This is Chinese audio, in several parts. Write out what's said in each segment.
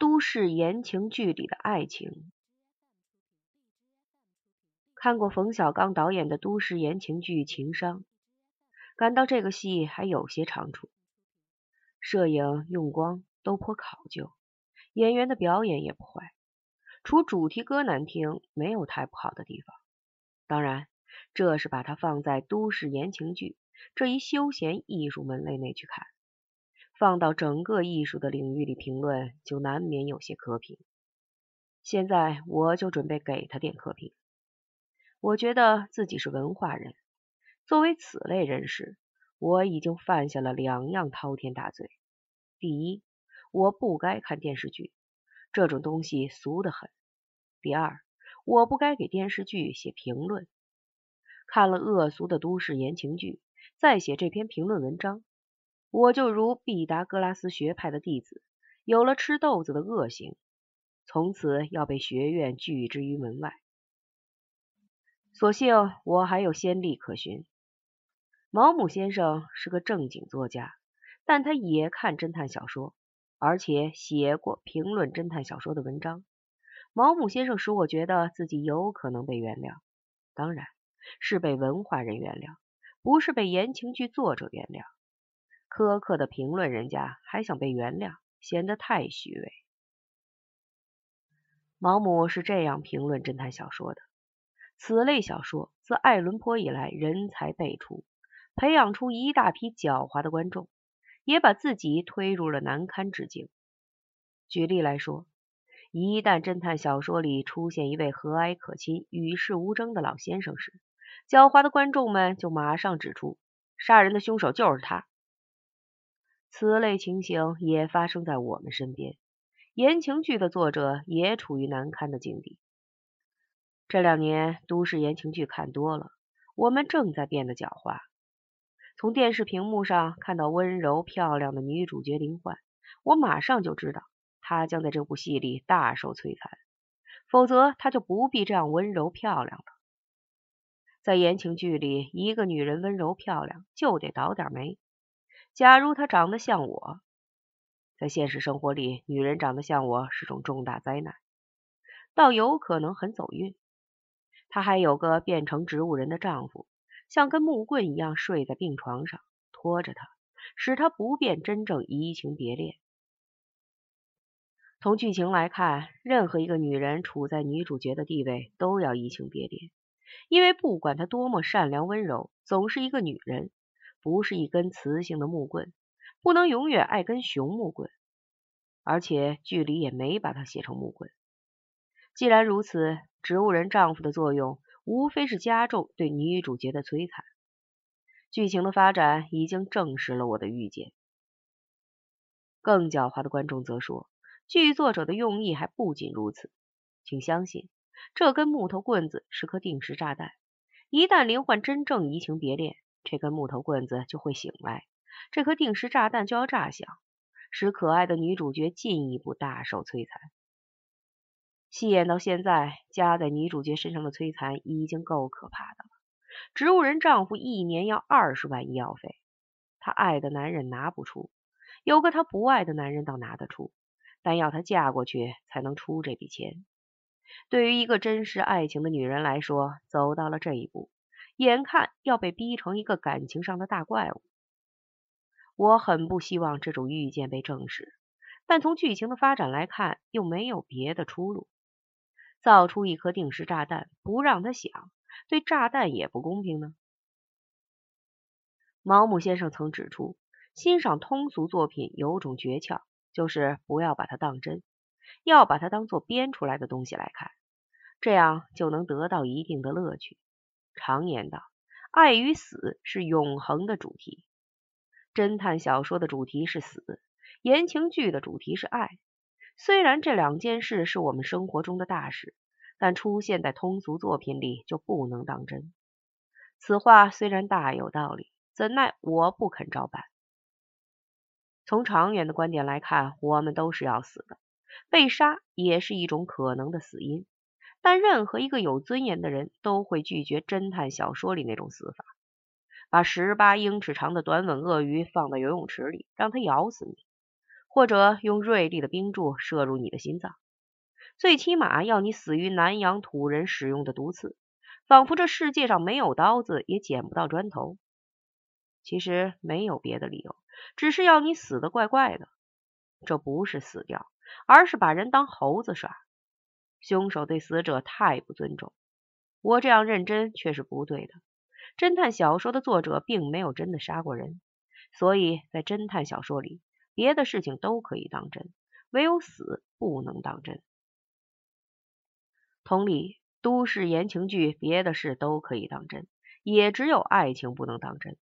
都市言情剧里的爱情。看过冯小刚导演的都市言情剧《情商》，感到这个戏还有些长处，摄影、用光都颇考究，演员的表演也不坏，除主题歌难听，没有太不好的地方。当然，这是把它放在都市言情剧这一休闲艺术门类内去看，放到整个艺术的领域里评论，就难免有些苛评。现在我就准备给他点苛评。我觉得自己是文化人，作为此类人士，我已经犯下了两样滔天大罪。第一，我不该看电视剧，这种东西俗得很；第二，我不该给电视剧写评论。看了恶俗的都市言情剧，再写这篇评论文章，我就如毕达哥拉斯学派的弟子，有了吃豆子的恶行，从此要被学院拒之于门外。所幸我还有先例可循。毛姆先生是个正经作家，但他也看侦探小说，而且写过评论侦探小说的文章。毛姆先生使我觉得自己有可能被原谅，当然是被文化人原谅，不是被言情剧作者原谅。苛刻的评论人家还想被原谅，显得太虚伪。毛姆是这样评论侦探小说的。此类小说自爱伦坡以来人才辈出，培养出一大批狡猾的观众，也把自己推入了难堪之境。举例来说，一旦侦探小说里出现一位和蔼可亲、与世无争的老先生时，狡猾的观众们就马上指出杀人的凶手就是他。此类情形也发生在我们身边，言情剧的作者也处于难堪的境地。这两年都市言情剧看多了，我们正在变得狡猾。从电视屏幕上看到温柔漂亮的女主角林焕，我马上就知道她将在这部戏里大受摧残，否则她就不必这样温柔漂亮了。在言情剧里，一个女人温柔漂亮就得倒点霉。假如她长得像我，在现实生活里，女人长得像我是种重大灾难，倒有可能很走运。她还有个变成植物人的丈夫，像根木棍一样睡在病床上，拖着她，使她不便真正移情别恋。从剧情来看，任何一个女人处在女主角的地位，都要移情别恋，因为不管她多么善良温柔，总是一个女人，不是一根雌性的木棍，不能永远爱根雄木棍。而且剧里也没把它写成木棍。既然如此，植物人丈夫的作用无非是加重对女主角的摧残。剧情的发展已经证实了我的预见。更狡猾的观众则说，剧作者的用意还不仅如此。请相信，这根木头棍子是颗定时炸弹。一旦林焕真正移情别恋，这根木头棍子就会醒来，这颗定时炸弹就要炸响，使可爱的女主角进一步大受摧残。戏演到现在，加在女主角身上的摧残已经够可怕的了。植物人丈夫一年要二十万医药费，她爱的男人拿不出；有个她不爱的男人倒拿得出，但要她嫁过去才能出这笔钱。对于一个真实爱情的女人来说，走到了这一步，眼看要被逼成一个感情上的大怪物。我很不希望这种预见被证实，但从剧情的发展来看，又没有别的出路。造出一颗定时炸弹，不让它响，对炸弹也不公平呢。毛姆先生曾指出，欣赏通俗作品有种诀窍，就是不要把它当真，要把它当做编出来的东西来看，这样就能得到一定的乐趣。常言道，爱与死是永恒的主题。侦探小说的主题是死，言情剧的主题是爱。虽然这两件事是我们生活中的大事，但出现在通俗作品里就不能当真。此话虽然大有道理，怎奈我不肯照办。从长远的观点来看，我们都是要死的，被杀也是一种可能的死因。但任何一个有尊严的人都会拒绝侦探小说里那种死法：把十八英尺长的短吻鳄鱼放到游泳池里，让它咬死你。或者用锐利的冰柱射入你的心脏，最起码要你死于南洋土人使用的毒刺，仿佛这世界上没有刀子也捡不到砖头。其实没有别的理由，只是要你死的怪怪的。这不是死掉，而是把人当猴子耍。凶手对死者太不尊重，我这样认真却是不对的。侦探小说的作者并没有真的杀过人，所以在侦探小说里，别的事情都可以当真，唯有死不能当真。同理，都市言情剧别的事都可以当真，也只有爱情不能当真。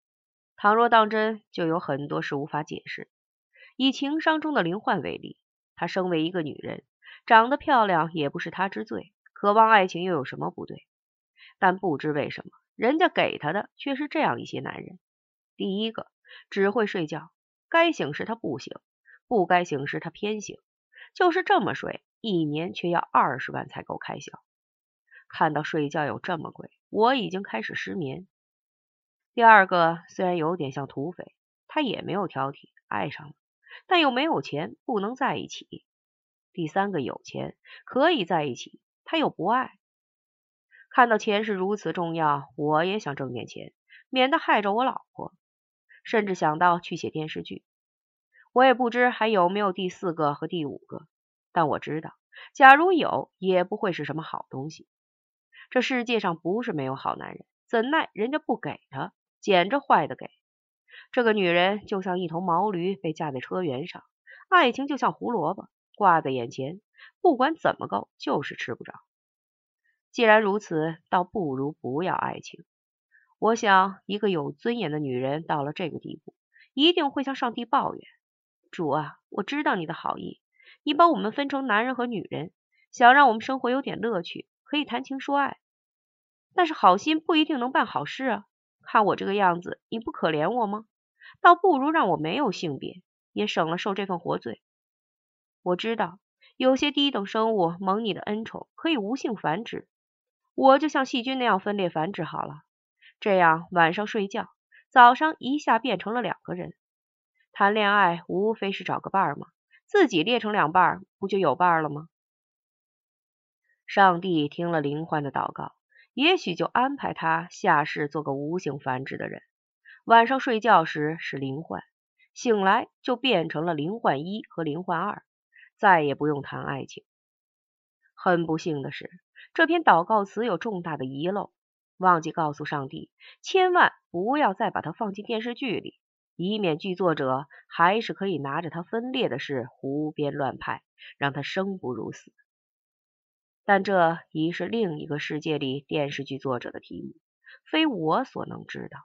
倘若当真，就有很多事无法解释。以情商中的林焕为例，她身为一个女人。长得漂亮也不是他之罪，渴望爱情又有什么不对？但不知为什么，人家给他的却是这样一些男人：第一个，只会睡觉，该醒时他不醒，不该醒时他偏醒，就是这么睡，一年却要二十万才够开销。看到睡觉有这么贵，我已经开始失眠。第二个，虽然有点像土匪，他也没有挑剔，爱上了，但又没有钱，不能在一起。第三个有钱可以在一起，他又不爱。看到钱是如此重要，我也想挣点钱，免得害着我老婆。甚至想到去写电视剧。我也不知还有没有第四个和第五个，但我知道，假如有，也不会是什么好东西。这世界上不是没有好男人，怎奈人家不给他，捡着坏的给。这个女人就像一头毛驴被架在车辕上，爱情就像胡萝卜。挂在眼前，不管怎么够，就是吃不着。既然如此，倒不如不要爱情。我想，一个有尊严的女人到了这个地步，一定会向上帝抱怨：“主啊，我知道你的好意，你把我们分成男人和女人，想让我们生活有点乐趣，可以谈情说爱。但是好心不一定能办好事啊！看我这个样子，你不可怜我吗？倒不如让我没有性别，也省了受这份活罪。”我知道有些低等生物蒙你的恩宠，可以无性繁殖。我就像细菌那样分裂繁殖好了，这样晚上睡觉，早上一下变成了两个人。谈恋爱无非是找个伴儿嘛，自己裂成两半，不就有伴儿了吗？上帝听了林欢的祷告，也许就安排他下世做个无性繁殖的人。晚上睡觉时是林焕，醒来就变成了林焕一和林焕二。再也不用谈爱情。很不幸的是，这篇祷告词有重大的遗漏，忘记告诉上帝，千万不要再把它放进电视剧里，以免剧作者还是可以拿着它分裂的事胡编乱拍，让他生不如死。但这已是另一个世界里电视剧作者的题目，非我所能知道。